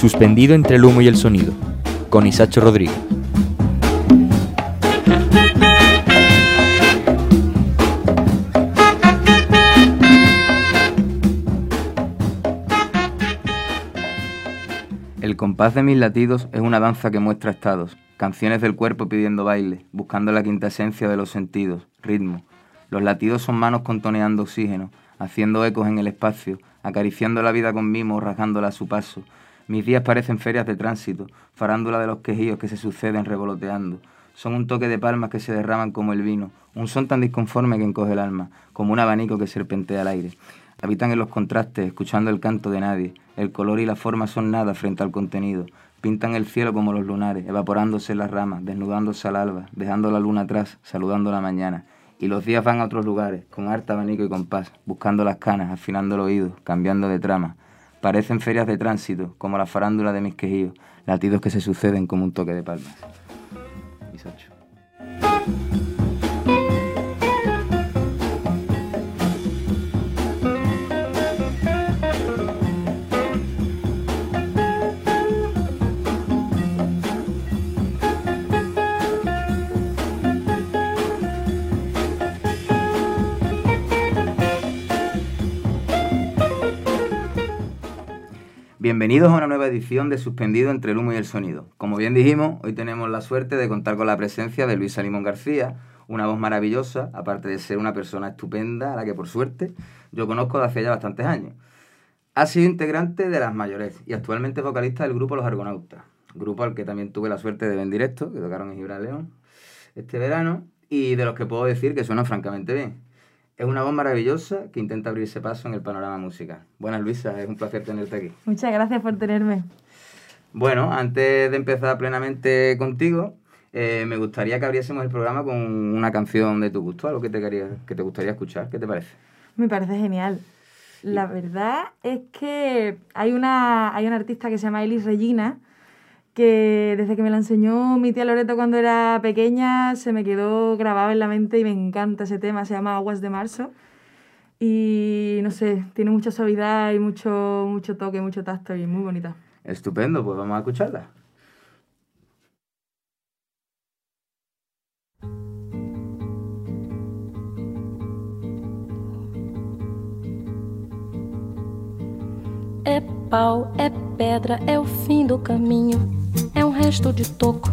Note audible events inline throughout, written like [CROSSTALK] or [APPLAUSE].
suspendido entre el humo y el sonido, con Isacho Rodríguez. El compás de mis latidos es una danza que muestra estados, canciones del cuerpo pidiendo baile, buscando la quinta esencia de los sentidos, ritmo. Los latidos son manos contoneando oxígeno, haciendo ecos en el espacio, acariciando la vida con mimo, rasgándola a su paso. Mis días parecen ferias de tránsito, farándula de los quejíos que se suceden revoloteando. Son un toque de palmas que se derraman como el vino, un son tan disconforme que encoge el alma, como un abanico que serpentea al aire. Habitan en los contrastes, escuchando el canto de nadie. El color y la forma son nada frente al contenido. Pintan el cielo como los lunares, evaporándose las ramas, desnudándose al alba, dejando la luna atrás, saludando la mañana. Y los días van a otros lugares, con harta abanico y compás, buscando las canas, afinando el oído, cambiando de trama. Parecen ferias de tránsito, como la farándula de mis quejíos, latidos que se suceden como un toque de palmas. Bienvenidos a una nueva edición de Suspendido entre el humo y el sonido. Como bien dijimos, hoy tenemos la suerte de contar con la presencia de Luis Salimón García, una voz maravillosa, aparte de ser una persona estupenda, a la que por suerte yo conozco de hace ya bastantes años. Ha sido integrante de Las Mayores y actualmente vocalista del grupo Los Argonautas, grupo al que también tuve la suerte de ver en directo, que tocaron en Gibral León este verano, y de los que puedo decir que suenan francamente bien. Es una voz maravillosa que intenta abrirse paso en el panorama musical. Buenas, Luisa, es un placer tenerte aquí. Muchas gracias por tenerme. Bueno, antes de empezar plenamente contigo, eh, me gustaría que abriésemos el programa con una canción de tu gusto, algo que te, quería, que te gustaría escuchar. ¿Qué te parece? Me parece genial. La verdad es que hay una, hay una artista que se llama Elis Regina, que desde que me la enseñó mi tía Loreto cuando era pequeña se me quedó grabado en la mente y me encanta ese tema, se llama Aguas de Marzo. Y no sé, tiene mucha suavidad y mucho, mucho toque, mucho tacto y muy bonita. Estupendo, pues vamos a escucharla. É pau, é pedra, é o fim do caminho é um resto de toco,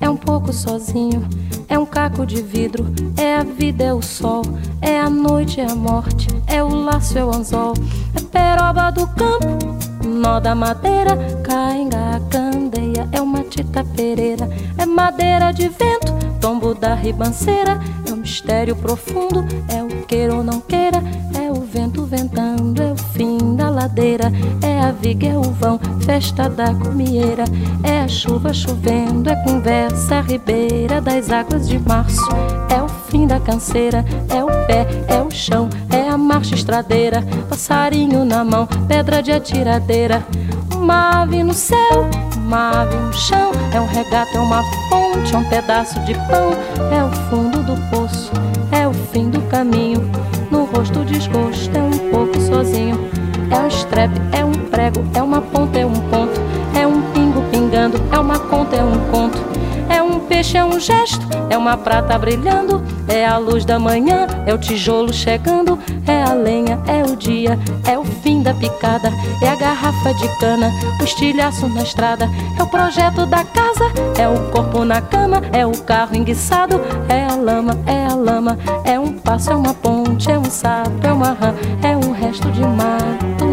é um pouco sozinho, é um caco de vidro, é a vida, é o sol, é a noite, é a morte, é o laço, é o anzol, é peroba do campo, nó da madeira, cainga, candeia, é uma tita pereira, é madeira de vento, tombo da ribanceira, é um mistério profundo, é o queira ou não queira, é o vento ventando, é ladeira, é a viga, é o vão, festa da comieira, é a chuva chovendo, é conversa ribeira das águas de março, é o fim da canseira, é o pé, é o chão, é a marcha estradeira, passarinho na mão, pedra de atiradeira, uma ave no céu, uma ave no chão, é um regato, é uma fonte, é um pedaço de pão, é o fundo do poço, é o fim do caminho, no rosto desgosto, é um pouco sozinho, é um estrepe, é um prego, é uma ponta, é um ponto, é um pingo pingando, é uma conta, é um conto, é um peixe, é um gesto, é uma prata brilhando, é a luz da manhã, é o tijolo chegando, é a lenha, é o dia, é o fim da picada, é a garrafa de cana, o estilhaço na estrada, é o projeto da casa, é o corpo na cama, é o carro enguiçado, é a lama, é a lama, é um passo, é uma ponte, é um sapo, é uma rã, é um resto de mato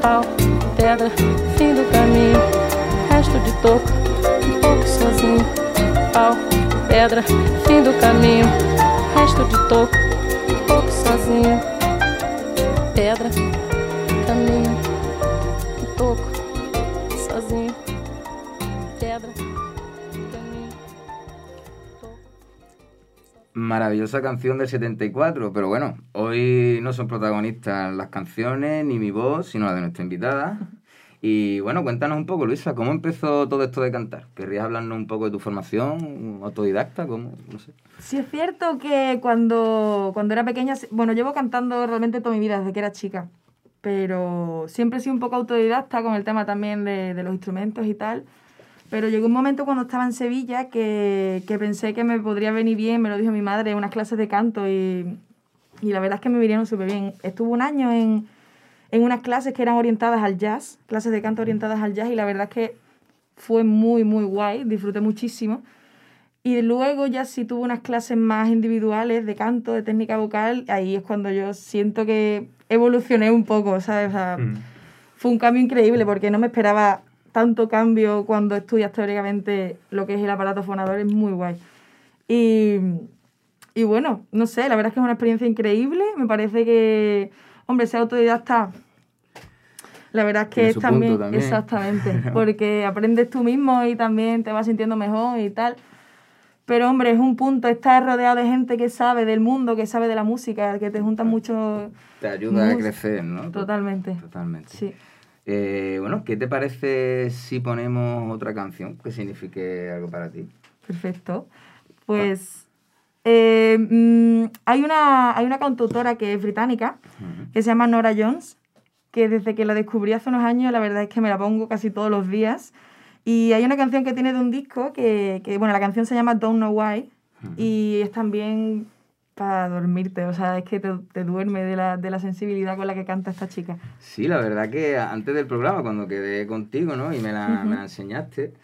Pau, pedra, fim do caminho. Resto de toco, um pouco sozinho. Pau, pedra, fim do caminho. Resto de toco, um pouco sozinho. Pedra, caminho, um toco, sozinho. Pedra, Maravillosa canción del 74, pero bueno, hoy no son protagonistas las canciones ni mi voz, sino la de nuestra invitada. Y bueno, cuéntanos un poco, Luisa, ¿cómo empezó todo esto de cantar? ¿Querrías hablarnos un poco de tu formación autodidacta? ¿Cómo? No sé. Sí es cierto que cuando, cuando era pequeña, bueno, llevo cantando realmente toda mi vida, desde que era chica, pero siempre he sido un poco autodidacta con el tema también de, de los instrumentos y tal. Pero llegó un momento cuando estaba en Sevilla que, que pensé que me podría venir bien, me lo dijo mi madre, unas clases de canto y, y la verdad es que me vinieron súper bien. Estuve un año en, en unas clases que eran orientadas al jazz, clases de canto orientadas al jazz y la verdad es que fue muy, muy guay, disfruté muchísimo. Y luego ya sí tuve unas clases más individuales de canto, de técnica vocal, ahí es cuando yo siento que evolucioné un poco, ¿sabes? O sea, Fue un cambio increíble porque no me esperaba tanto cambio cuando estudias teóricamente lo que es el aparato fonador, es muy guay. Y, y bueno, no sé, la verdad es que es una experiencia increíble, me parece que, hombre, ser autodidacta la verdad es que es también, punto también. exactamente, [LAUGHS] porque aprendes tú mismo y también te vas sintiendo mejor y tal. Pero hombre, es un punto estar rodeado de gente que sabe del mundo, que sabe de la música, que te juntan mucho. Te ayuda a crecer, ¿no? Totalmente. Totalmente. Sí. Eh, bueno, ¿qué te parece si ponemos otra canción que signifique algo para ti? Perfecto. Pues eh, mm, hay, una, hay una cantautora que es británica, que se llama Nora Jones, que desde que la descubrí hace unos años, la verdad es que me la pongo casi todos los días. Y hay una canción que tiene de un disco que, que, bueno, la canción se llama Don't Know Why y es también para dormirte, o sea, es que te, te duerme de la, de la sensibilidad con la que canta esta chica. Sí, la verdad que antes del programa, cuando quedé contigo, ¿no? Y me la, me la enseñaste,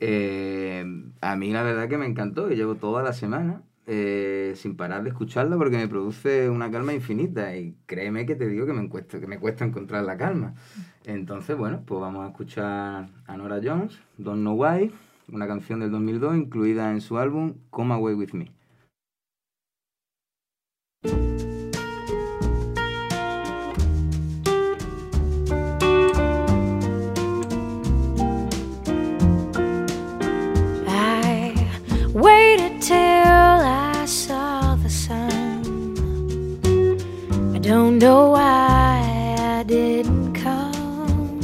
eh, a mí la verdad que me encantó. y llevo toda la semana eh, sin parar de escucharla porque me produce una calma infinita. Y créeme que te digo que me cuesta, que me cuesta encontrar la calma. Entonces, bueno, pues vamos a escuchar a Nora Jones, Don't Know Why, una canción del 2002 incluida en su álbum Come Away With Me. Don't know why I didn't come.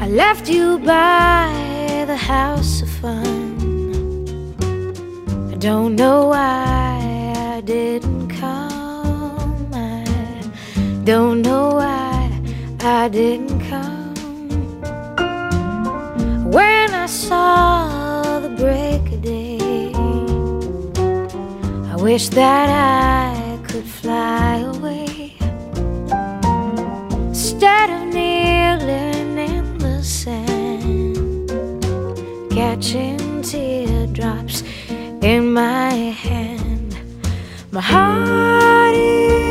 I left you by the house of fun. I don't know why don't know why I didn't come. When I saw the break of day, I wish that I could fly away instead of kneeling in the sand, catching teardrops in my hand. My heart is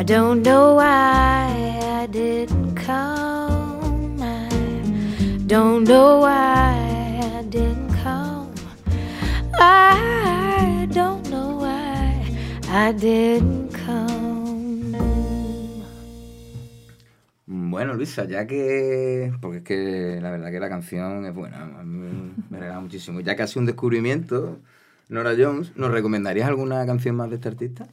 I don't know why I didn't come. I don't know why I didn't come. I don't know why I didn't come. Bueno, Luisa, ya que. Porque es que la verdad que la canción es buena, a mí me regala muchísimo. Ya que ha sido un descubrimiento, Nora Jones, ¿nos recomendarías alguna canción más de este artista?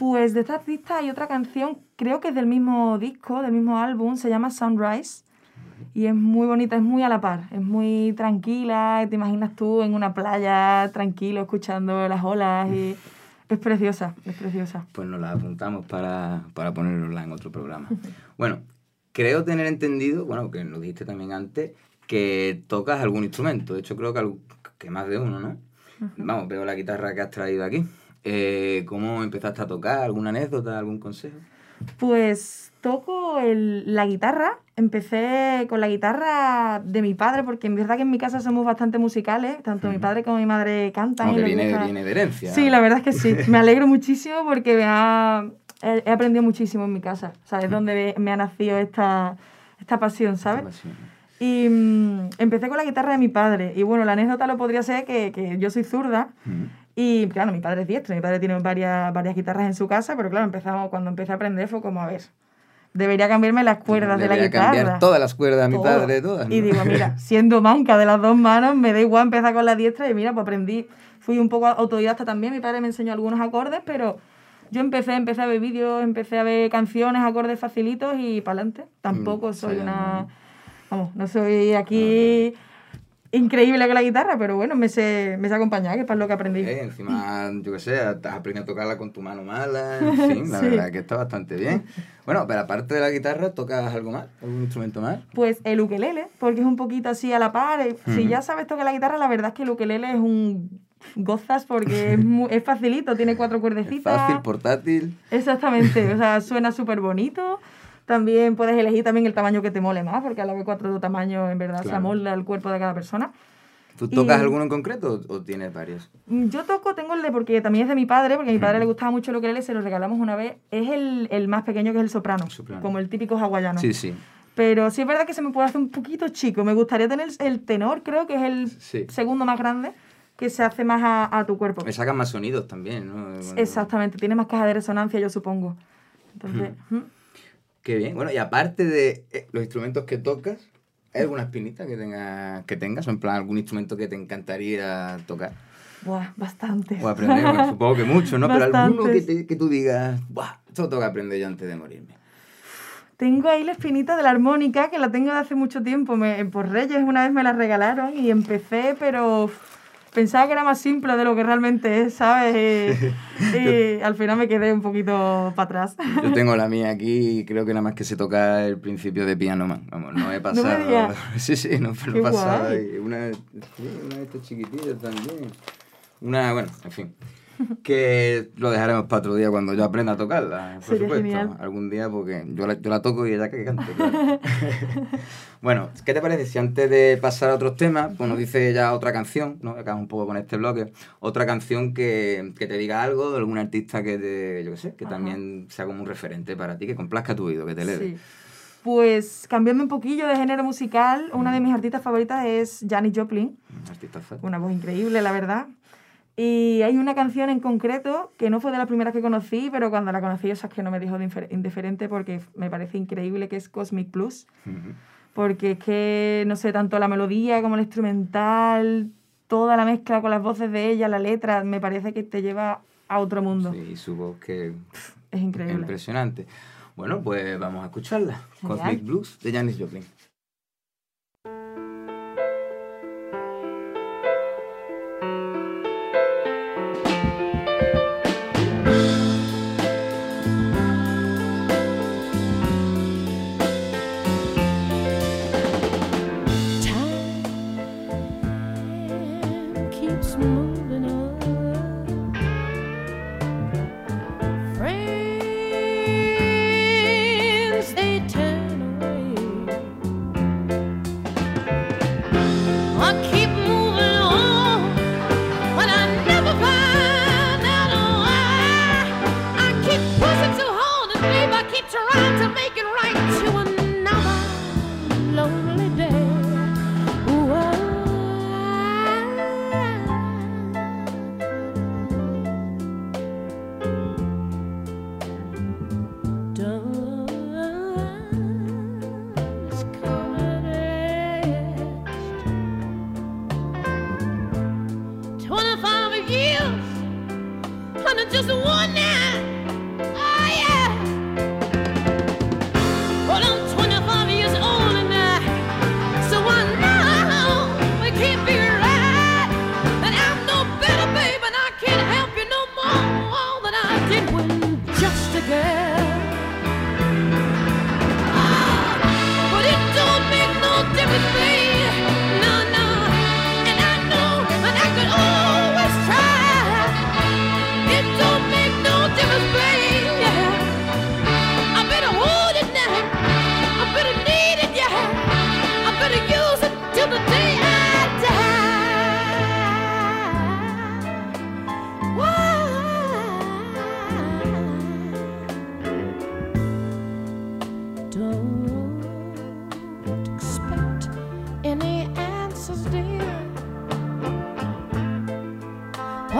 Pues de esta artista hay otra canción, creo que es del mismo disco, del mismo álbum, se llama Sunrise. Y es muy bonita, es muy a la par, es muy tranquila, te imaginas tú en una playa tranquilo escuchando las olas y es preciosa, es preciosa. Pues nos la apuntamos para, para ponerla en otro programa. [LAUGHS] Bueno, creo tener entendido, bueno, que lo dijiste también antes, que tocas algún instrumento. De hecho, creo que, que más de uno, ¿no? Vamos, veo la guitarra que has traído aquí. Eh, ¿Cómo empezaste a tocar? ¿Alguna anécdota? ¿Algún consejo? Pues toco el- la guitarra. Empecé con la guitarra de mi padre, porque en verdad que en mi casa somos bastante musicales. Tanto mi padre como mi madre cantan. y Aunque les viene, gusta- viene de herencia. Sí, la verdad es que sí. [LAUGHS] Me alegro muchísimo porque me ha- he, aprendido muchísimo en mi casa. ¿Sabes? Donde me ha nacido esta, esta pasión, ¿sabes? Pasión. Y mm, empecé con la guitarra de mi padre. Y bueno, la anécdota lo podría ser que, que yo soy zurda. Mm. Y claro, mi padre es diestro, mi padre tiene varias, varias guitarras en su casa, pero claro, empezamos, cuando empecé a aprender fue como, a ver, debería cambiarme las cuerdas de la Debería guitarra. cambiar todas las cuerdas a mi padre, todas. ¿no? Y digo, mira, [LAUGHS] siendo manca de las dos manos, me da igual empezar con la diestra y mira, pues aprendí, fui un poco autodidacta también, mi padre me enseñó algunos acordes, pero yo empecé, empecé a ver vídeos, empecé a ver canciones, acordes facilitos y para adelante. Tampoco Mm, soy ensayando, una... Vamos, no soy aquí increíble con la guitarra, pero bueno, me sé, me sé acompañar, que es para lo que aprendí. Eh, encima, [LAUGHS] yo qué sé, has aprendido a tocarla con tu mano mala, en [LAUGHS] fin, la Sí. verdad que está bastante bien. Bueno, pero aparte de la guitarra, ¿tocas algo más? ¿Algún instrumento más? Pues el ukelele, porque es un poquito así a la par. eh, Si ya sabes tocar la guitarra, la verdad es que el ukelele es un gozas porque es, [LAUGHS] mu- es facilito, tiene cuatro Es cuerdecitas. fácil, portátil. Exactamente, o sea, suena súper bonito. También puedes elegir también el tamaño que te mole más, porque a la vez cuatro tamaños en verdad se Claro. amolda el cuerpo de cada persona. ¿Tú tocas Y- alguno en concreto o, o tienes varios? Mm, Yo toco, tengo el de, porque también es de mi padre, porque a mi padre le gustaba mucho el ukelele, se lo regalamos una vez. Es el, el más pequeño que es el soprano, Soprano. como el típico hawaiano. Sí, sí. Pero sí es verdad que se me puede hacer un poquito chico. Me gustaría tener el tenor, creo que es el Sí. segundo más grande, que se hace más a, a tu cuerpo. Me sacan más sonidos también, ¿no? Cuando- Exactamente, tiene más caja de resonancia, yo supongo. Entonces. Qué bien. Bueno, y aparte de eh, los instrumentos que tocas, ¿hay alguna espinita que, tenga, que tengas? O en plan, algún instrumento que te encantaría tocar? Buah, bastante. O aprender, bueno, supongo que mucho, ¿no? Pero alguno que, te- que tú digas, ¡buah! Esto tengo que aprender yo antes de morirme. Tengo ahí la espinita de la armónica, que la tengo de hace mucho tiempo. Me, por Reyes una vez me la regalaron y empecé, pero pensaba que era más simple de lo que realmente es, ¿sabes? Y, [LAUGHS] y al final me quedé un poquito para atrás. Yo [LAUGHS] tengo la mía aquí y creo que nada más que se toca el principio de Piano Man. Vamos, no he [LAUGHS] pasado. sí, sí, no me lo he pasado. Una, una de estas chiquitillas también. Una, bueno, en fin. Que lo dejaremos para otro día cuando yo aprenda a tocarla, por Sería supuesto. genial. Algún día, porque yo la, yo la toco y ella que cante, claro. [LAUGHS] bueno, ¿qué te parece si antes de pasar a otros temas, pues nos dice ya otra canción, ¿no? Acabamos un poco con este bloque, otra canción que, que te diga algo de algún artista que te, yo qué sé, que Ajá. también sea como un referente para ti, que complazca tu oído, que te eleve. Sí. Pues cambiando un poquillo de género musical, una de mis artistas favoritas es Janis Joplin. Artista. Una voz increíble, la verdad. Y hay una canción en concreto que no fue de las primeras que conocí, pero cuando la conocí, esa es que no me dejó de indiferente porque me parece increíble, que es Cosmic Plus. Ujú. Porque es que, no sé, tanto la melodía como el instrumental, toda la mezcla con las voces de ella, la letra, me parece que te lleva a otro mundo. Sí, su voz que Es es increíble. impresionante. Bueno, pues vamos a escucharla. Cosmic Blues de Janis Joplin.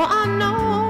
For I know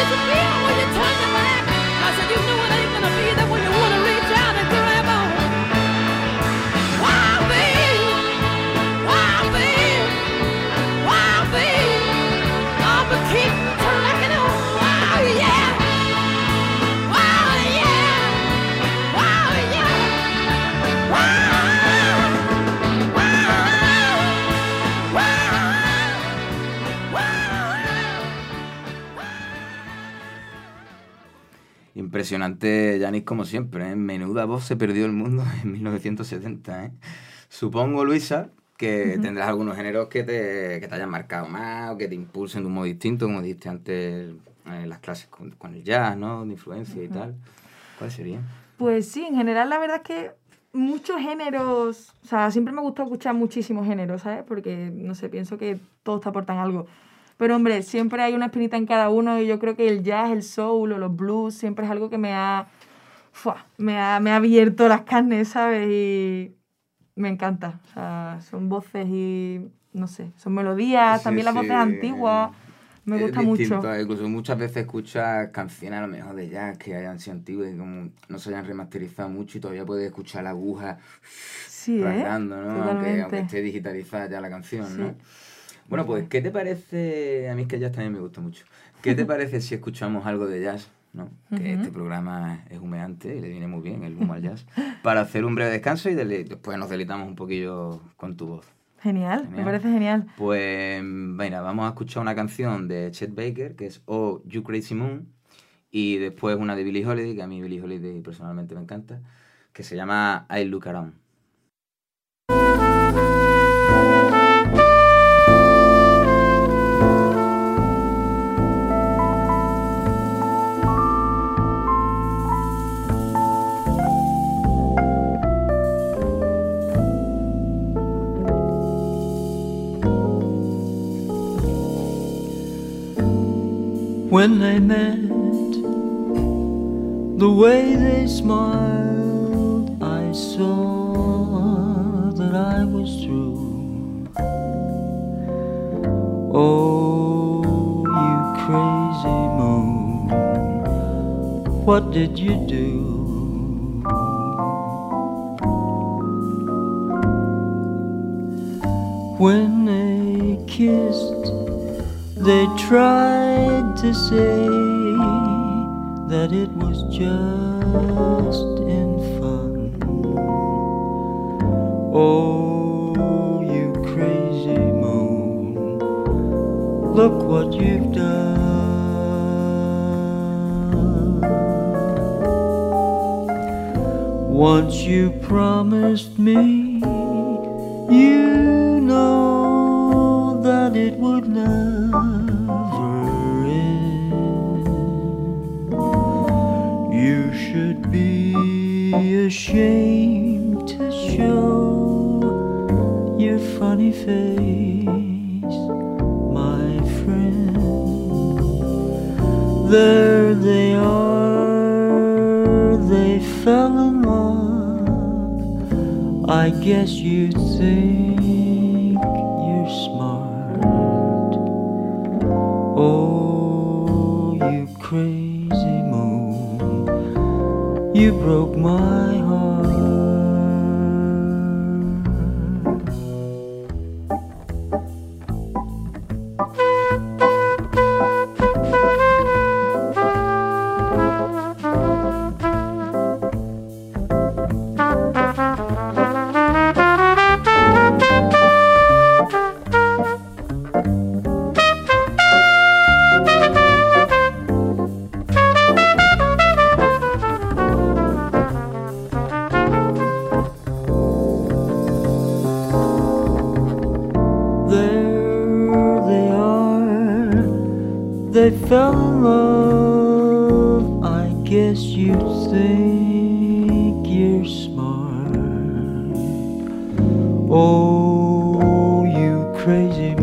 disappear when you turn your back. I said you know it ain't gonna be there when you wanna Impresionante, Janis, como siempre. ¿eh? Menuda voz se perdió el mundo [LAUGHS] en 1970. ¿eh? Supongo, Luisa, que tendrás algunos géneros que te, que te hayan marcado más o que te impulsen de un modo distinto, como dijiste antes en las clases con, con el jazz, ¿no? De influencia y tal. ¿Cuáles serían? Pues sí, en general la verdad es que muchos géneros, o sea, siempre me gusta escuchar muchísimos géneros, ¿sabes? Porque, no sé, pienso que todos te aportan algo. Pero hombre, siempre hay una espinita en cada uno y yo creo que el jazz, el soul o los blues siempre es algo que me ha, ¡fua! me ha, me ha abierto las carnes, ¿sabes? Y me encanta. O sea, son voces y, no sé, son melodías, Sí, también las sí, voces antiguas. Me Es gusta distinto, mucho. eh, Incluso muchas veces escuchas canciones a lo mejor de jazz que hayan sido antiguas y como no se hayan remasterizado mucho y todavía puedes escuchar la aguja Sí, ¿eh? rasgando, ¿no? Aunque, aunque esté digitalizada ya la canción, Sí. ¿no? Bueno, pues, ¿qué te parece? A mí es que el jazz también me gusta mucho. ¿Qué te [LAUGHS] parece si escuchamos algo de jazz? ¿no? Que este programa es humeante y le viene muy bien el humo al jazz. Para hacer un breve descanso y después nos deleitamos un poquillo con tu voz. Genial, me parece genial. Pues, mira, vamos a escuchar una canción de Chet Baker, que es Oh, You Crazy Moon, y después una de Billie Holiday, que a mí Billie Holiday personalmente me encanta, que se llama I Look Around. When they met, the way they smiled, I saw that I was through. Oh, you crazy moon, what did you do? When they kissed, they tried to say that it was just in fun. Oh, you crazy moon, look what you've done. Once you promised me, you Shame to show your funny face, my friend. There they are, they fell in love. I guess you think you're smart. Oh, you crazy moon, you broke my. crazy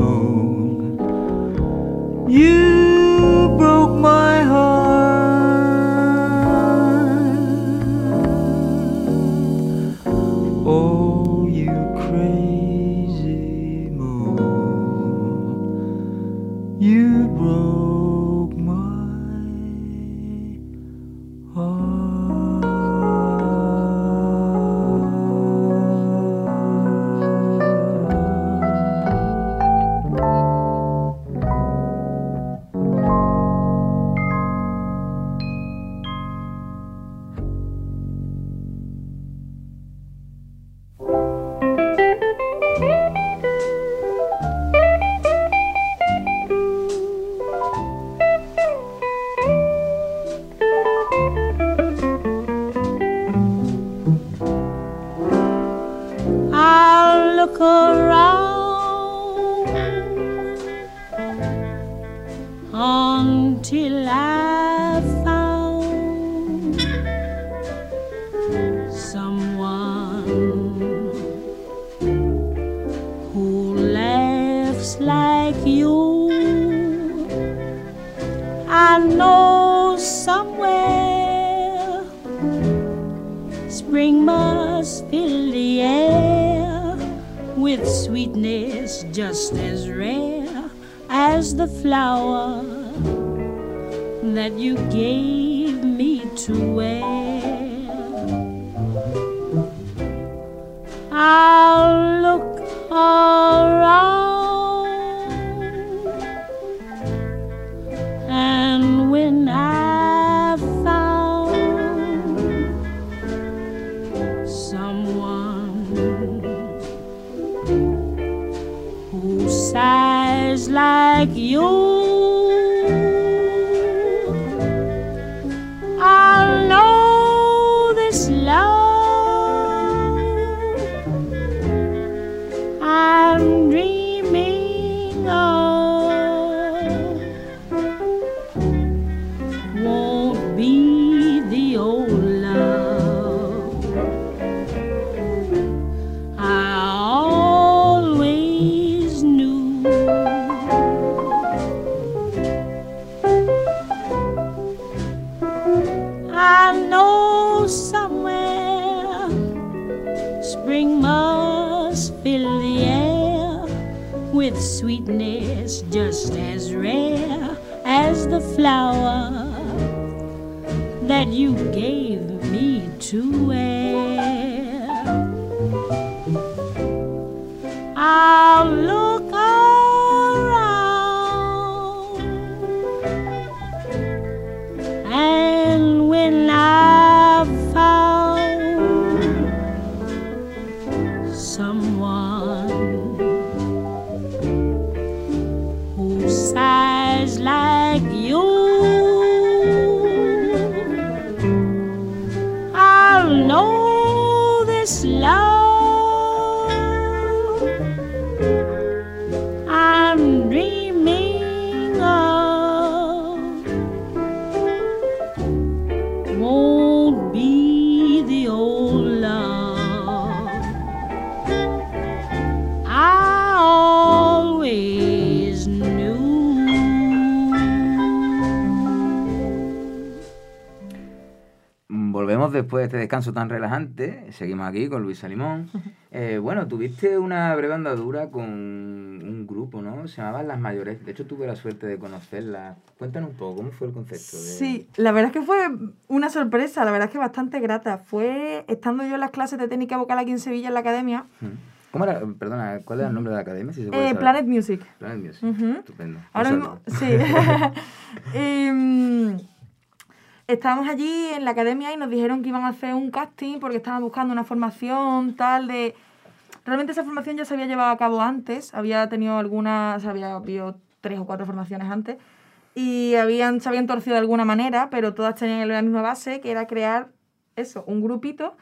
descanso tan relajante. Seguimos aquí con Luisa Limón. Eh, bueno, tuviste una breve andadura con un grupo, ¿no? Se llamaban Las Mayores. De hecho, tuve la suerte de conocerla. Cuéntanos un poco, ¿cómo fue el concepto? De... Sí, la verdad es que fue una sorpresa, la verdad es que bastante grata. Fue estando yo en las clases de técnica vocal aquí en Sevilla, en la academia. ¿Cómo era? Perdona, ¿cuál era el nombre de la academia? Si se puede eh, saber? Planet Music. Planet Music. Estupendo. Ahora mismo, sí. Y, [LAUGHS] mm, [LAUGHS] estábamos allí en la academia y nos dijeron que iban a hacer un casting porque estaban buscando una formación tal de... Realmente esa formación ya se había llevado a cabo antes, había tenido algunas, había habido tres o cuatro formaciones antes y habían, se habían torcido de alguna manera, pero todas tenían la misma base, que era crear eso, un grupito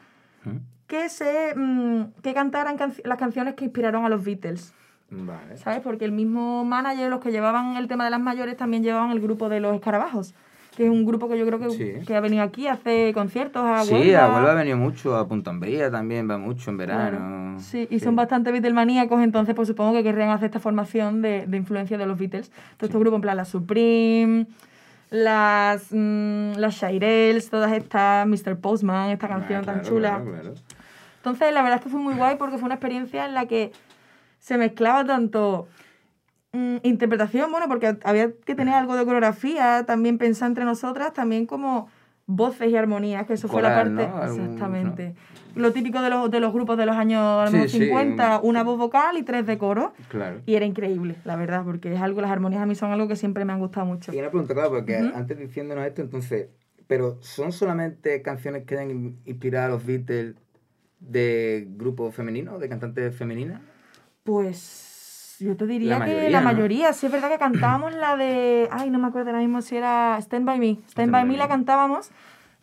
Mm. que se mm, que cantaran canci- las canciones que inspiraron a los Beatles. Vale. ¿sabes? Porque el mismo manager, los que llevaban el tema de las mayores, también llevaban el grupo de los escarabajos, que es un grupo que yo creo que, Sí. que ha venido aquí, hace conciertos a Sí, a Huelva ha venido mucho, a Punta Umbría también va mucho en Claro. verano. Sí, y son bastante Beatlemaníacos, entonces pues supongo que querrían hacer esta formación de, de influencia de los Beatles. Todos estos grupos, en plan, las Supreme, las, mm, las Shirelles, todas estas, Mr. Postman, esta canción Ah, tan claro, chula. claro, claro. Entonces, la verdad es que fue muy guay porque fue una experiencia en la que se mezclaba tanto mm, interpretación, bueno, porque había que tener algo de coreografía, también pensar entre nosotras, también como voces y armonías, que eso fue la parte... Exactamente. Lo típico de los, de los grupos de los años Sí, mejor sí, 50, un- una voz vocal y tres de coro. Claro. Y era increíble, la verdad, porque es algo, las armonías a mí son algo que siempre me han gustado mucho. Y una pregunta, claro, porque antes diciéndonos esto, entonces, pero ¿son solamente canciones que han in- inspirado a los Beatles de grupos femeninos, de cantantes femeninas? Pues yo te diría La que mayoría, la ¿no? mayoría. Sí es verdad que cantábamos la de... Ay, no me acuerdo ahora mismo si era Stand By Me. Stand, Stand By, By Me Me. la cantábamos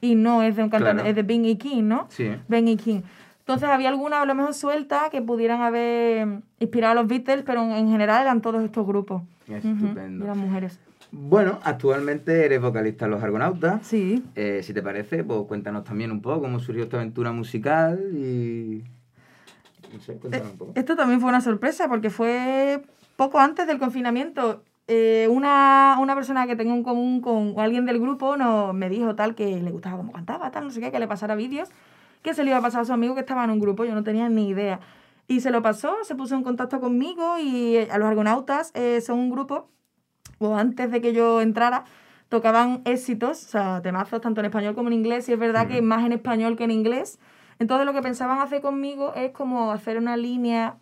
y no es de un cantante, Claro. es de Ben y King, ¿no? Sí. Ben y King. Entonces había alguna a lo mejor suelta que pudieran haber inspirado a los Beatles, pero en, en general eran todos estos grupos. Estupendo. y eran mujeres. Bueno, actualmente eres vocalista en Los Argonautas. Sí. Eh, si te parece, pues cuéntanos también un poco cómo surgió esta aventura musical y... No sé, cuéntanos un poco. Esto también fue una sorpresa porque fue poco antes del confinamiento. Eh, una, una persona que tengo en común con alguien del grupo nos, me dijo tal que le gustaba cómo cantaba, tal, no sé qué, que le pasara vídeos, que se le iba a pasar a su amigo que estaba en un grupo, yo no tenía ni idea. Y se lo pasó, se puso en contacto conmigo y eh, a los Argonautas eh, son un grupo, o antes de que yo entrara, tocaban éxitos, o sea, temazos tanto en español como en inglés, y es verdad que más en español que en inglés. Entonces lo que pensaban hacer conmigo es como hacer una línea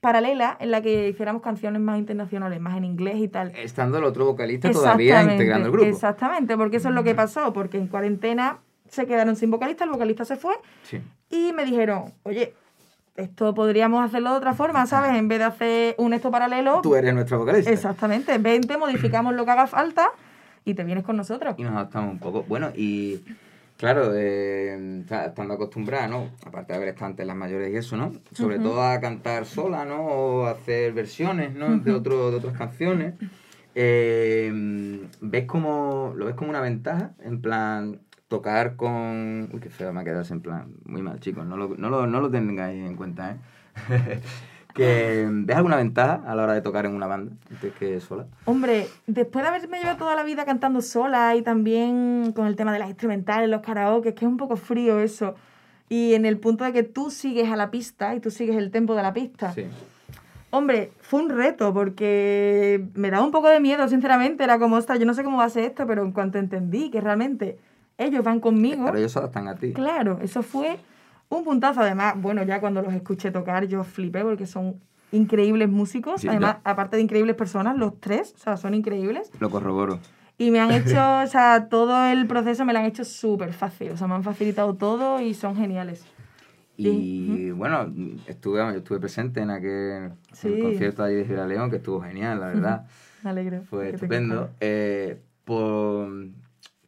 paralela en la que hiciéramos canciones más internacionales, más en inglés y tal. Estando el otro vocalista todavía integrando el grupo. Exactamente, porque eso es lo que pasó, porque en cuarentena se quedaron sin vocalista, el vocalista se fue Sí. y me dijeron, oye, esto podríamos hacerlo de otra forma, ¿sabes? En vez de hacer un esto paralelo, Tú eres nuestra vocalista. exactamente, vente, modificamos lo que haga falta y te vienes con nosotros. Y nos adaptamos un poco. Bueno, y claro, eh, está- estando acostumbrada, ¿no? Aparte de haber estado antes las mayores y eso, ¿no? Sobre todo a cantar sola, ¿no? O hacer versiones, ¿no? De, otro, de otras canciones. Eh, ¿Ves como, lo ves como una ventaja? En plan, tocar con... Uy, qué feo me ha quedado en plan. Muy mal, chicos. No lo, no lo, no lo tengáis en cuenta, ¿eh? [LAUGHS] que, ¿Ves alguna ventaja a la hora de tocar en una banda antes que sola? Hombre, después de haberme llevado toda la vida cantando sola y también con el tema de las instrumentales, los karaoke, que es un poco frío eso, y en el punto de que tú sigues a la pista y tú sigues el tempo de la pista. Sí. Hombre, fue un reto porque me daba un poco de miedo, sinceramente. Era como, ostras, yo no sé cómo va a ser esto, pero en cuanto entendí que realmente ellos van conmigo, Pero ellos adaptan a ti. claro, eso fue un puntazo. Además, bueno, ya cuando los escuché tocar, yo flipé porque son increíbles músicos. Sí, Además, aparte de increíbles personas, los tres, o sea, son increíbles. Lo corroboro. Y me han [LAUGHS] hecho, o sea, todo el proceso me lo han hecho súper fácil. O sea, me han facilitado todo y son geniales. Y bueno, estuve, yo estuve presente en aquel en Sí. el concierto de Gira León, que estuvo genial, la verdad. Me alegro. Fue estupendo. Eh, por-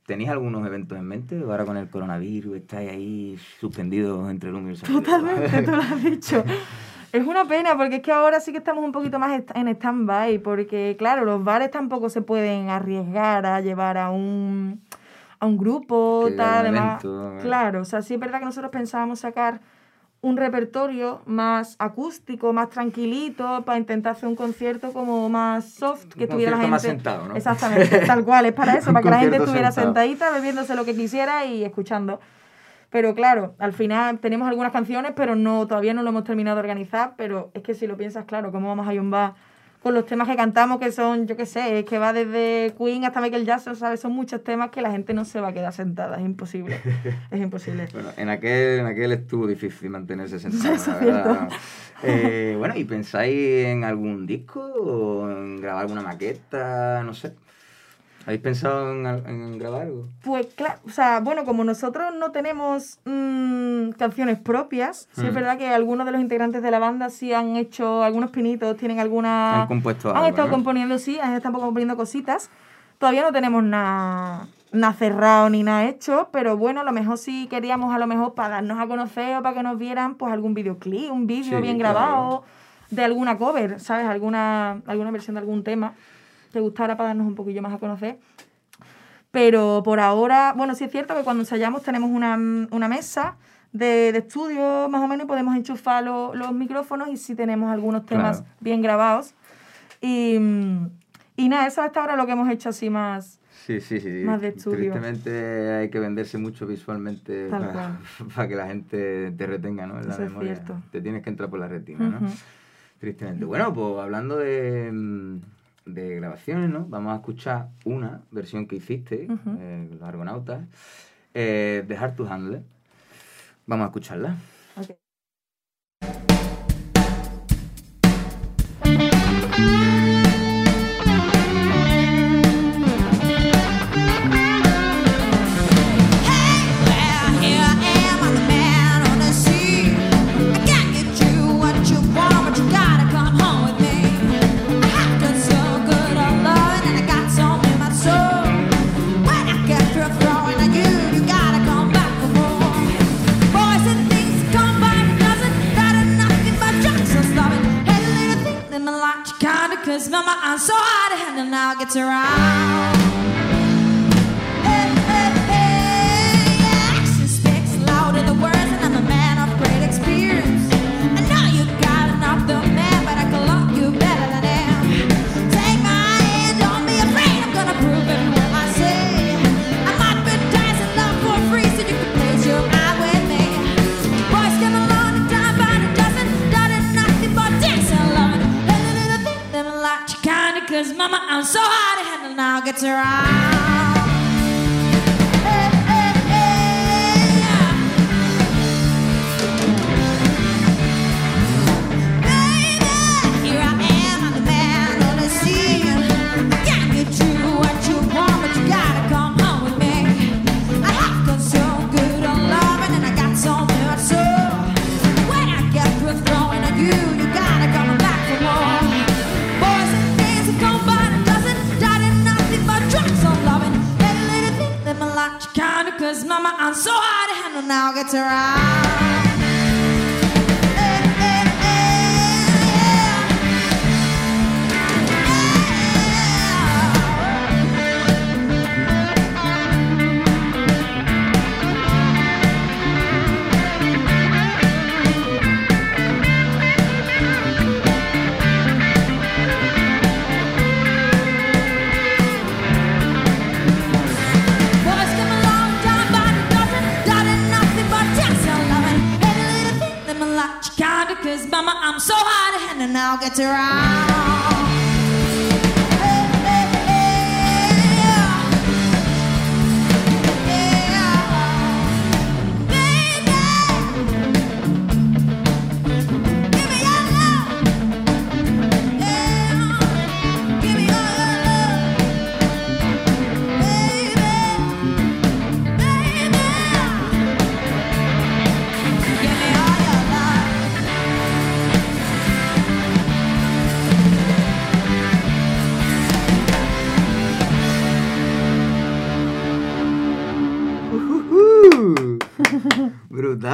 ¿Tenéis algunos eventos en mente? Ahora con el coronavirus, estáis ahí suspendidos entre el humo y el sonido. Totalmente, tú lo has dicho. [LAUGHS] Es una pena porque es que ahora sí que estamos un poquito más en stand-by porque, claro, los bares tampoco se pueden arriesgar a llevar a un, a un grupo, Que tal, además. eh. Claro, o sea, sí es verdad que nosotros pensábamos sacar un repertorio más acústico, más tranquilito, para intentar hacer un concierto como más soft, que Un tuviera la gente... más sentado, ¿no? Exactamente, tal cual, es para [LAUGHS] eso, Un para que la gente estuviera sentado. sentadita, bebiéndose lo que quisiera y escuchando. Pero claro, al final tenemos algunas canciones, pero no todavía no lo hemos terminado de organizar. Pero es que si lo piensas, claro, ¿cómo vamos a yumbar con los temas que cantamos, que son, yo qué sé, es que va desde Queen hasta Michael Jackson, ¿sabes? Son muchos temas que la gente no se va a quedar sentada, es imposible. [LAUGHS] es imposible. Bueno, en aquel, en aquel estuvo difícil mantenerse [LAUGHS] sentado, la. Eh, bueno, ¿y pensáis en algún disco o en grabar alguna maqueta? No sé. ¿Habéis pensado en, en grabar algo? Pues claro, o sea, bueno, como nosotros no tenemos mm, canciones propias, sí es Mm. verdad que algunos de los integrantes de la banda sí han hecho algunos pinitos, tienen alguna... Han compuesto Han algo, estado ¿no? componiendo, sí, han estado componiendo cositas. Todavía no tenemos nada nada cerrado ni nada hecho, pero bueno, a lo mejor sí queríamos, a lo mejor para darnos a conocer o para que nos vieran, pues algún videoclip, un vídeo Sí, bien claro. grabado de alguna cover, ¿sabes? Alguna, alguna versión de algún tema que gustara para darnos un poquillo más a conocer. Pero por ahora, bueno, sí es cierto que cuando ensayamos tenemos una, una mesa de, de estudio más o menos y podemos enchufar lo- los micrófonos y sí tenemos algunos temas Claro. bien grabados. Y, y nada, eso hasta ahora lo que hemos hecho así más... Sí, sí, sí. Más de estudio. Tristemente hay que venderse mucho visualmente [LAUGHS] para, que la gente te retenga, ¿no? En la Eso es memoria. cierto. Te tienes que entrar por la retina, ¿no? Tristemente. Bueno, pues hablando de, de grabaciones, ¿no? Vamos a escuchar una versión que hiciste, eh, Los Argonautas, eh, de Hard to Handle. Vamos a escucharla. Handle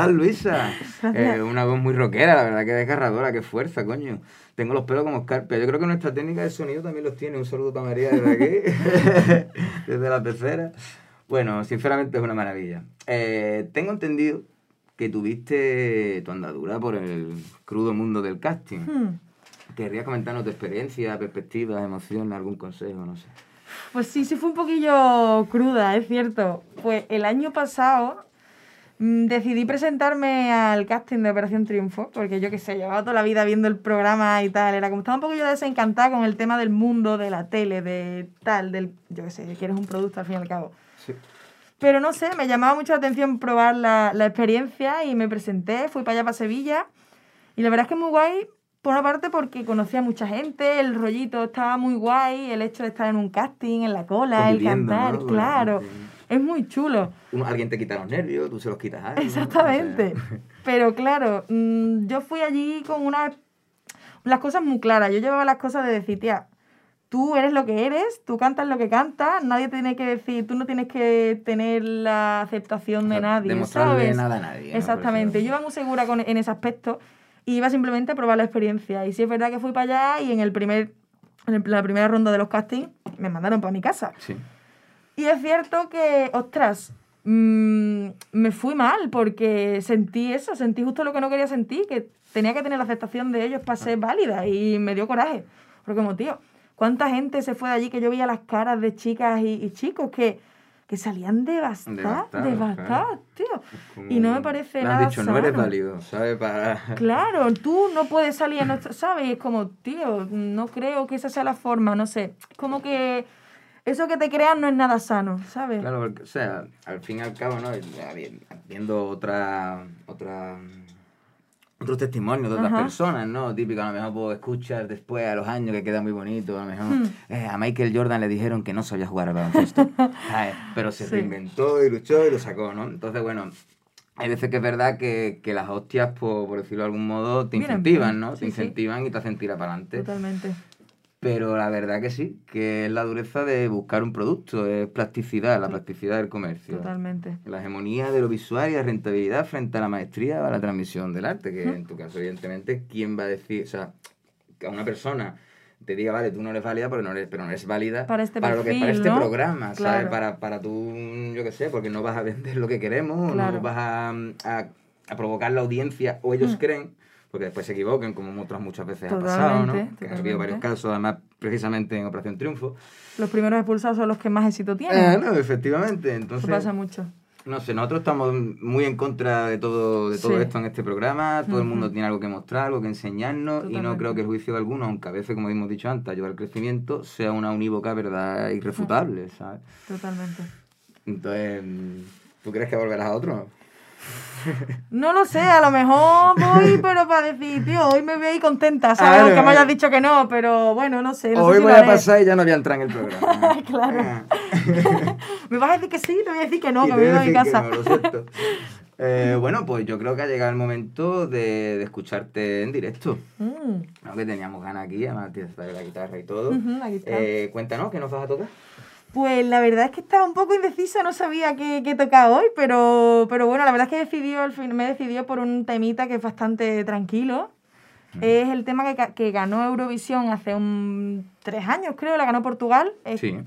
Brutal, Luisa. [LAUGHS] Eh, una voz muy rockera, la verdad que desgarradora, qué fuerza, coño. Tengo los pelos como escarpia. Yo creo que nuestra técnica de sonido también los tiene. Un saludo para María desde aquí, [LAUGHS] desde la pecera. Bueno, sinceramente es una maravilla. Eh, tengo entendido que tuviste tu andadura por el crudo mundo del casting. Hmm. ¿Querrías comentarnos tu experiencia, perspectivas, emociones, algún consejo? No sé. Pues sí, sí fue un poquillo cruda, es cierto. Pues el año pasado decidí presentarme al casting de Operación Triunfo, porque yo qué sé, llevaba toda la vida viendo el programa y tal, era como estaba un poco yo desencantada con el tema del mundo, de la tele, de tal, del, yo qué sé, que eres un producto al fin y al cabo. Sí. Pero no sé, me llamaba mucho la atención probar la, la experiencia y me presenté, fui para allá, para Sevilla. Y la verdad es que es muy guay, por una parte porque conocí a mucha gente, el rollito estaba muy guay, el hecho de estar en un casting, en la cola, el cantar, ¿no? Claro. gente. Es muy chulo. Uno- alguien te quita los nervios, tú se los quitas a. Exactamente. O sea, [LAUGHS] Pero claro, mm, yo fui allí con una, las cosas muy claras. Yo llevaba las cosas de decir, tía, tú eres lo que eres, tú cantas lo que cantas, nadie tiene que decir, tú no tienes que tener la aceptación de nadie, demostrarle ¿sabes? nada a nadie, Exactamente. Yo iba muy segura con, en ese aspecto y iba simplemente a probar la experiencia. Y sí es verdad que fui para allá y en el primer en la primera ronda de los castings me mandaron para mi casa. Sí. Y es cierto que, ostras, mm, me fui mal porque sentí eso, sentí justo lo que no quería sentir, que tenía que tener la aceptación de ellos para ser válida y me dio coraje. Porque como, tío, ¿cuánta gente se fue de allí que yo veía las caras de chicas y, y chicos que, que salían devastadas, Devastados, devastadas, claro. tío? Como- Y no me parece le nada has dicho, no eres sano". válido, ¿sabes? Para... Claro, tú no puedes salir en nuestro, ¿sabes? Y es como, tío, no creo que esa sea la forma, no sé. Como que eso que te crean no es nada sano, ¿sabes? Claro, porque, o sea, al fin y al cabo, ¿no? Viendo otra, otra, otros testimonios de otras Ajá. personas, ¿no? Típico, a lo mejor puedo escuchar después, a los años, que queda muy bonito, a lo mejor Hmm. eh, a Michael Jordan le dijeron que no sabía jugar al baloncesto. [LAUGHS] Pero se Sí. reinventó y luchó y lo sacó, ¿no? Entonces, bueno, hay veces que es verdad que, que las hostias, por, por decirlo de algún modo, te incentivan, ¿no? sí, te sí. incentivan y te hacen tirar para adelante. Totalmente. Pero la verdad que sí, que es la dureza de buscar un producto, es plasticidad, la plasticidad del comercio. Totalmente. La hegemonía de lo visual y la rentabilidad frente a la maestría o a la transmisión del arte, que en tu caso, evidentemente, ¿quién va a decir, o sea, que a una persona te diga, vale, tú no eres válida, pero no eres, pero no eres válida Para este lo que para este ¿no? programa, ¿sabes? Para, para tú, yo qué sé, porque no vas a vender lo que queremos, Claro. no vas a, a, a provocar la audiencia, o ellos Mm. creen, porque después se equivoquen, como otras muchas veces ha pasado, ¿no? Totalmente, Que ha habido varios casos, además, precisamente en Operación Triunfo. Los primeros expulsados son los que más éxito Eh, tienen. no, efectivamente, Eso entonces... pasa mucho. No sé, nosotros estamos muy en contra de todo, de todo Sí. esto en este programa. Todo el mundo tiene algo que mostrar, algo que enseñarnos. Y no creo que el juicio de algunos, aunque a veces, como hemos dicho antes, ayuda al crecimiento, sea una unívoca verdad irrefutable, ¿sabes? Totalmente. Entonces, ¿tú crees que volverás a otro? No lo sé, a lo mejor voy, pero para decir, tío, hoy me voy a ir contenta, ¿sabes? Ah, Aunque me hayas no. dicho que no, pero bueno, no sé. No Hoy sé si voy a pasar y ya no voy a entrar en el programa. [LAUGHS] Claro. Venga. Me vas a decir que sí, te voy a decir que no, que me voy a mi casa. no, lo. [LAUGHS] Eh, bueno, pues yo creo que ha llegado el momento de, de escucharte en directo. Mm, ¿no? Que teníamos ganas aquí, además tienes la guitarra y todo. está. Eh, cuéntanos, ¿qué nos vas a tocar? Pues la verdad es que estaba un poco indecisa, no sabía qué, qué tocar hoy, pero, pero bueno, la verdad es que decidió, al fin, me decidió por un temita que es bastante tranquilo. Es el tema que, que ganó Eurovisión hace un, tres años, creo, la ganó Portugal. Sí.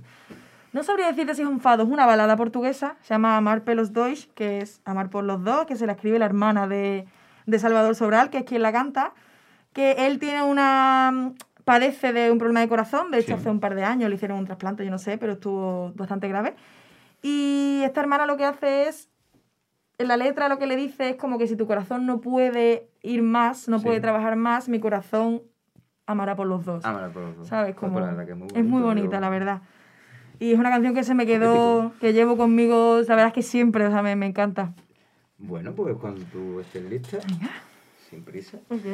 No sabría decirte si es un fado, es una balada portuguesa, se llama Amar pelos dois, que es Amar por los dos, que se la escribe la hermana de, de Salvador Sobral, que es quien la canta, que él tiene una... padece de un problema de corazón, de hecho Sí. hace un par de años le hicieron un trasplante, yo no sé, pero estuvo bastante grave. Y esta hermana lo que hace es, en la letra lo que le dice es como que si tu corazón no puede ir más, no Sí. puede trabajar más, mi corazón amará por los dos. Ámala por los dos. ¿Sabes? Pues Como... por la verdad que es muy es muy bonito, bonita, la verdad. Y es una canción que se me quedó, que llevo conmigo, la verdad es que siempre, o sea, me, me encanta. Bueno, pues cuando tú estés lista, sin prisa. Ok.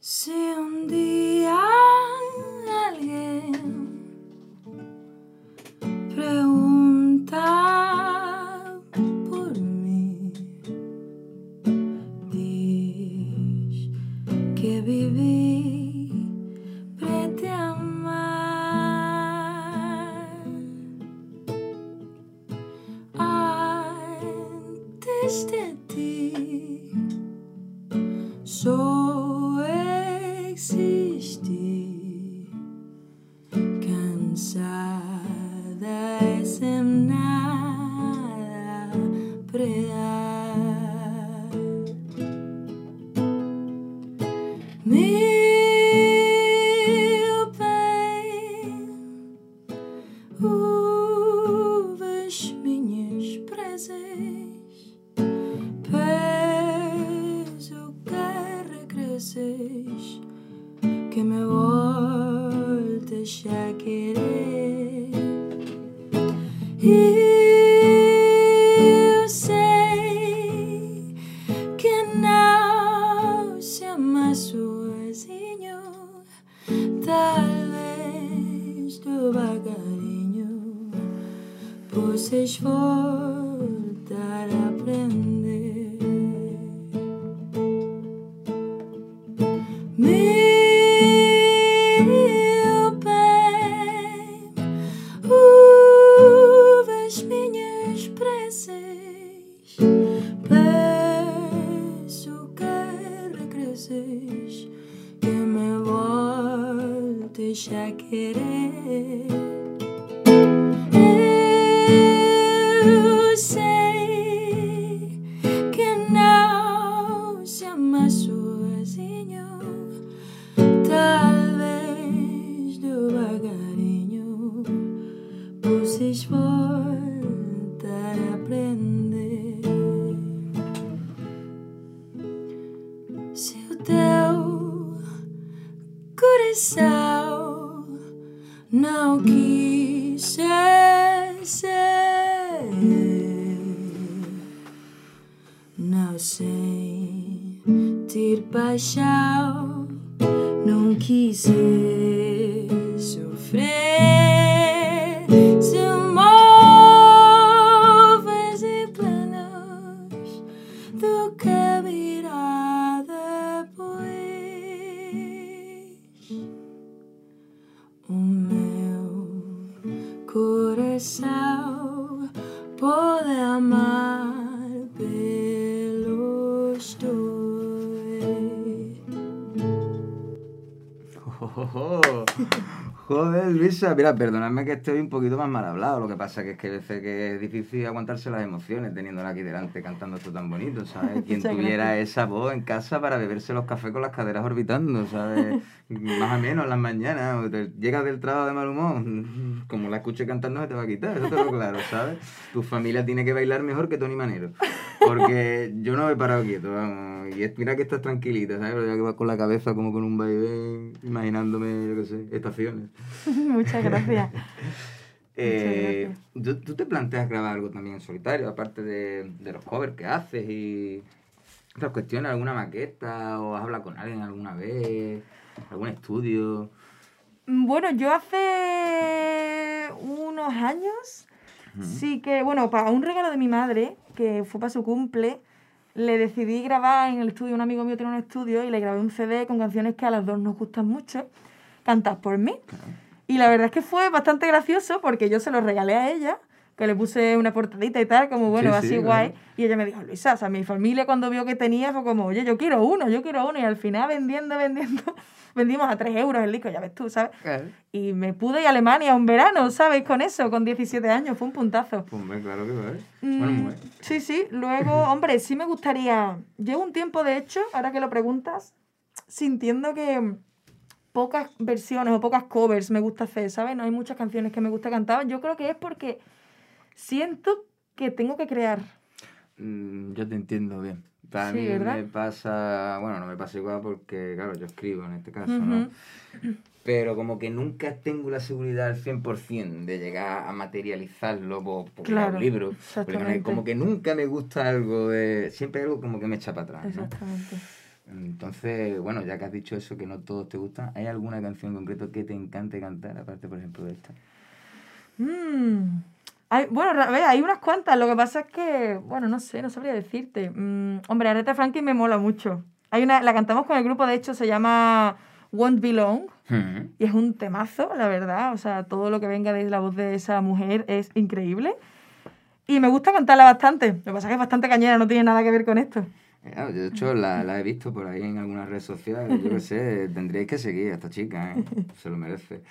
Si un día alguien pregunta You Mira, perdonadme que estoy un poquito más mal hablado. Lo que pasa que es que a veces que es difícil aguantarse las emociones teniéndola aquí delante cantando esto tan bonito, ¿sabes? [LAUGHS] Quien tuviera esa voz en casa para beberse los cafés con las caderas orbitando, ¿sabes? [LAUGHS] más o menos en las mañanas, llegas del trabajo de mal humor, [LAUGHS] como la escuches cantando se te va a quitar, eso te lo claro, ¿sabes? Tu familia tiene que bailar mejor que Tony Manero, porque yo no me he parado quieto, vamos, y mira que estás tranquilita, ¿sabes? Pero ya que vas con la cabeza como con un baile, imaginándome, yo qué sé, estaciones. [LAUGHS] Muchas gracias. [LAUGHS] Eh, ¿tú, tú te planteas grabar algo también en solitario, aparte de, de los covers que haces y otras cuestiones, alguna maqueta o has hablado con alguien alguna vez, algún estudio? Bueno, yo hace unos años sí que, bueno, para un regalo de mi madre, que fue para su cumple, le decidí grabar en el estudio, un amigo mío tiene un estudio y le grabé un CD con canciones que a las dos nos gustan mucho, cantadas por mí. Y la verdad es que fue bastante gracioso porque yo se lo regalé a ella, que le puse una portadita y tal, como bueno, Sí, así sí, guay. claro. Y ella me dijo, Luisa, o sea, mi familia cuando vio que tenía fue como, oye, yo quiero uno, yo quiero uno. Y al final vendiendo, vendiendo, vendimos a 3 euros el disco, ya ves tú, ¿sabes? Y me pude ir a Alemania un verano, ¿sabes? Con eso, con 17 años, fue un puntazo. Pues claro que va. ¿eh? Mm, Bueno, muy sí, sí. Luego, [LAUGHS] hombre, sí me gustaría. Llevo un tiempo, de hecho, ahora que lo preguntas, sintiendo que pocas versiones o pocas covers me gusta hacer, ¿sabes? No hay muchas canciones que me gusta cantar. Yo creo que es porque siento que tengo que crear. Mm, yo te entiendo bien. Para Sí, me pasa, bueno, no me pasa igual porque, claro, yo escribo en este caso, ¿no? Pero como que nunca tengo la seguridad al 100% de llegar a materializarlo por, por Claro, un libro. Porque como que nunca me gusta algo de... Siempre hay algo como que me echa para atrás, ¿no? Exactamente. Entonces, bueno, ya que has dicho eso, que no todos te gustan, ¿hay alguna canción en concreto que te encante cantar, aparte, por ejemplo, de esta? Mm. Hay, bueno, hay unas cuantas. Lo que pasa es que, bueno, no sé, no sabría decirte. Mm, hombre, Aretha Franklin me mola mucho. Hay una, la cantamos con el grupo, de hecho, se llama Won't Be Long. Ujú. Y es un temazo, la verdad. O sea, todo lo que venga de la voz de esa mujer es increíble. Y me gusta cantarla bastante. Lo que pasa es que es bastante cañera, no tiene nada que ver con esto. Claro, yo, de hecho, la, la he visto por ahí en algunas redes sociales. Yo qué sé, tendríais que seguir a esta chica, ¿eh? [LAUGHS] Se lo merece.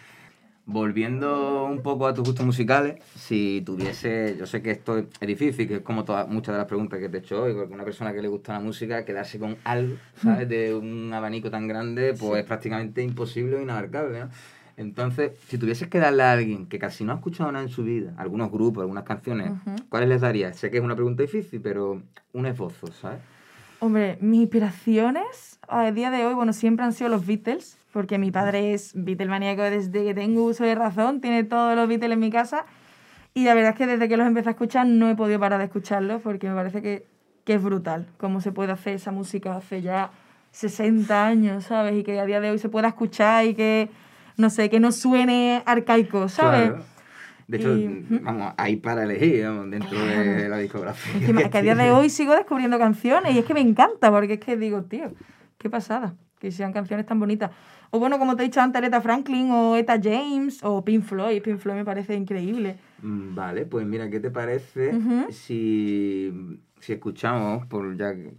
Volviendo un poco a tus gustos musicales, si tuviese, yo sé que esto es difícil, que es como todas, muchas de las preguntas que te he hecho hoy, porque una persona que le gusta la música, quedarse con algo, ¿sabes? De un abanico tan grande, pues es prácticamente imposible o inabarcable, ¿no? Entonces, si tuvieses que darle a alguien que casi no ha escuchado nada en su vida, algunos grupos, algunas canciones, ¿cuáles les darías? Sé que es una pregunta difícil, pero un esbozo, ¿sabes? Hombre, mis inspiraciones a día de hoy, bueno, siempre han sido los Beatles. Porque mi padre es Beatlemaníaco desde que tengo uso de razón, tiene todos los Beatles en mi casa. Y la verdad es que desde que los empecé a escuchar no he podido parar de escucharlos porque me parece que, que es brutal cómo se puede hacer esa música hace ya 60 años, ¿sabes? Y que a día de hoy se pueda escuchar y que, no sé, que no suene arcaico, ¿sabes? Claro. De hecho, Y- vamos, hay para elegir vamos, dentro de la discografía. Encima, que a día de hoy sigo descubriendo canciones y es que me encanta porque es que digo, tío, qué pasada, que sean canciones tan bonitas. O bueno, como te he dicho antes, Aretha Franklin o Eta James o Pink Floyd. Pink Floyd me parece increíble. Mm, Vale, pues mira, ¿qué te parece si, si escuchamos, por ya que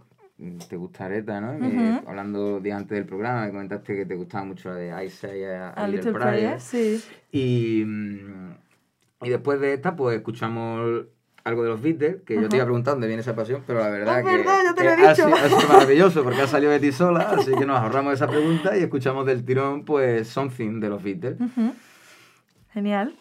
te gusta Areta, ¿no? Ujú. hablando de antes del programa, me comentaste que te gustaba mucho la de Isaiah A a Little Little Prayer, Prayer. sí. Y, mm, y después de esta, pues escuchamos algo de los Beatles, que yo te iba a preguntar dónde viene esa pasión, pero la verdad Es que, verdad, ya te lo he ha, dicho. sido, ha sido maravilloso porque ha salido de ti sola, [LAUGHS] así que nos ahorramos esa pregunta y escuchamos del tirón, pues, Something de los Beatles. Genial.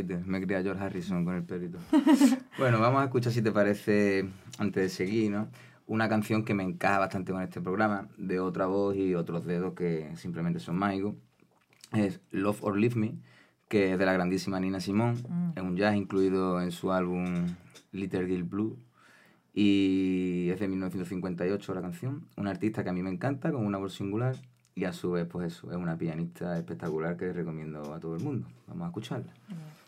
Un Beatles. Me crié a George Harrison con el perito. [LAUGHS] Bueno, vamos a escuchar, si te parece, antes de seguir, ¿no? Una canción que me encaja bastante con este programa, de otra voz y otros dedos que simplemente son mágicos. Es Love or Leave Me, que es de la grandísima Nina Simone. Es un jazz incluido en su álbum Little Girl Blue. Y es de 1958 la canción. Una artista que a mí me encanta, con una voz singular. Y a su vez, pues eso, es una pianista espectacular que recomiendo a todo el mundo. Vamos a escucharla. Say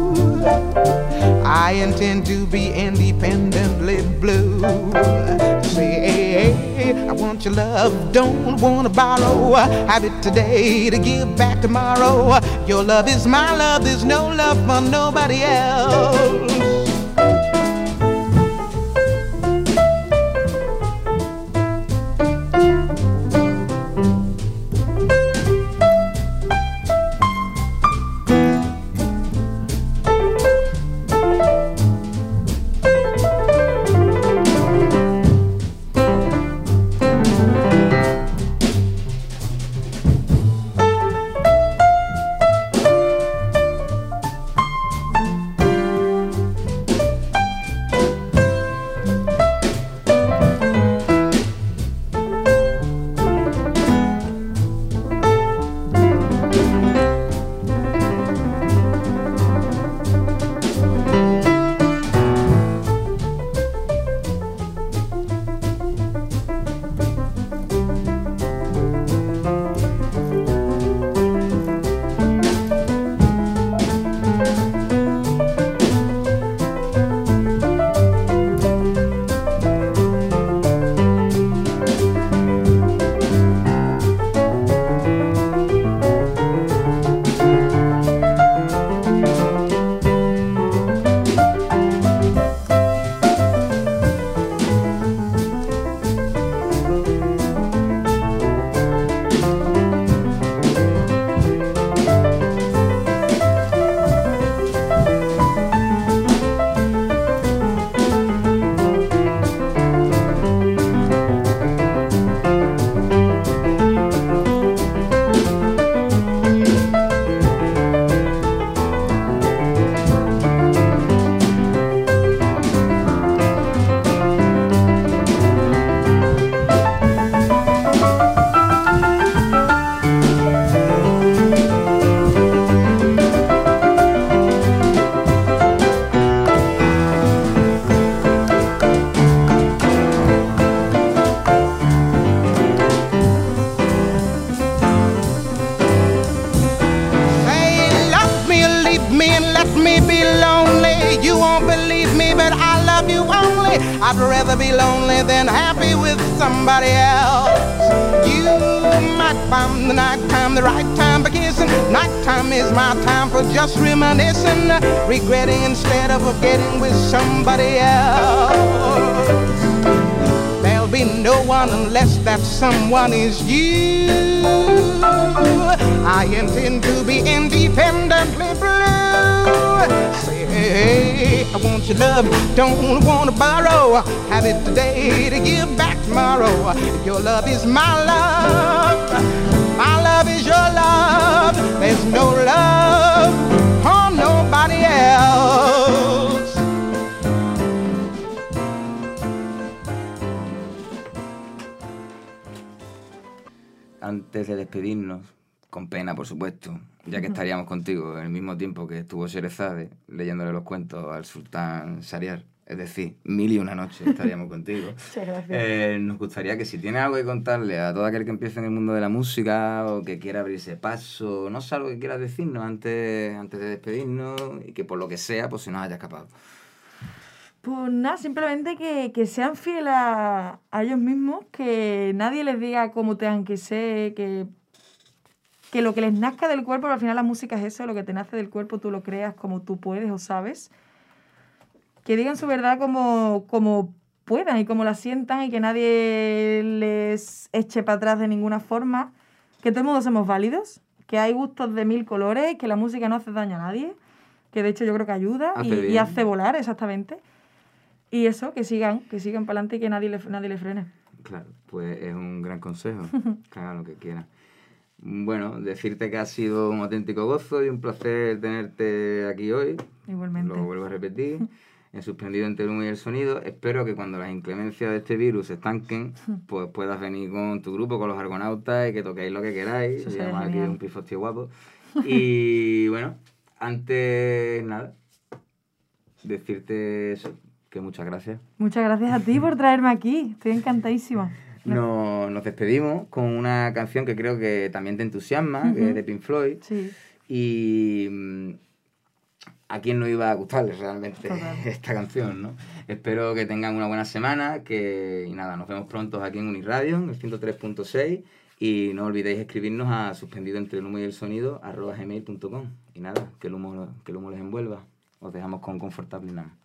I intend to be independently blue. Say, hey, hey, I want your love, don't wanna borrow. Have it today to give back tomorrow. Your love is my love, there's no love for nobody else. Somebody else. You might find the nighttime the right time for kissing. Nighttime is my time for just reminiscing, regretting instead of forgetting with somebody else. There'll be no one unless that someone is you. I intend to be independently blue. Say, hey, I want your love, don't wanna borrow. Have it today to give back tomorrow. Your love is my love, my love is your love. There's no love for nobody else. Antes de despedirnos, con pena por supuesto, ya que estaríamos contigo en el mismo tiempo que estuvo Sherezade leyéndole los cuentos al sultán Shariar, es decir, mil y una noche estaríamos [LAUGHS] contigo. Muchas gracias. Eh, nos gustaría que si tienes algo que contarle a todo aquel que empiece en el mundo de la música o que quiera abrirse paso, no sé algo que quieras decirnos antes, antes de despedirnos y que por lo que sea, pues se nos haya escapado. Pues nada, simplemente que, que sean fieles a, a ellos mismos, que nadie les diga cómo tengan que ser, que, que lo que les nazca del cuerpo, pero al final la música es eso, lo que te nace del cuerpo tú lo creas como tú puedes o sabes. Que digan su verdad como, como puedan y como la sientan y que nadie les eche para atrás de ninguna forma. Que todo el mundo somos válidos, que hay gustos de mil colores, que la música no hace daño a nadie, que de hecho yo creo que ayuda y, Hace y bien. hace volar, exactamente. Y eso, que sigan, que sigan para adelante y que nadie le, nadie le frene. Claro, pues es un gran consejo, [LAUGHS] que hagan lo que quieran. Bueno, decirte que ha sido un auténtico gozo y un placer tenerte aquí hoy. Igualmente. Lo vuelvo a repetir. [LAUGHS] En suspendido entre el humo y el sonido. Espero que cuando las inclemencias de este virus se estanquen, [LAUGHS] pues puedas venir con tu grupo, con los argonautas y que toquéis lo que queráis. Llevamos aquí un pifostio guapo. [LAUGHS] Y bueno, antes nada, decirte eso, que muchas gracias. Muchas gracias a ti por traerme aquí. Estoy encantadísima. [LAUGHS] No- nos despedimos con una canción que creo que también te entusiasma, que es de Pink Floyd. Sí. Y mm, a quién no iba a gustarle realmente Total. [LAUGHS] esta canción, ¿no? Espero que tengan una buena semana, que y nada, nos vemos pronto aquí en Uniradio, en el 103.6 y no olvidéis escribirnos a suspendido entre el humo y el sonido arroba gmail.com y nada, que el humo, que el humo les envuelva. Os dejamos con Confortable Now.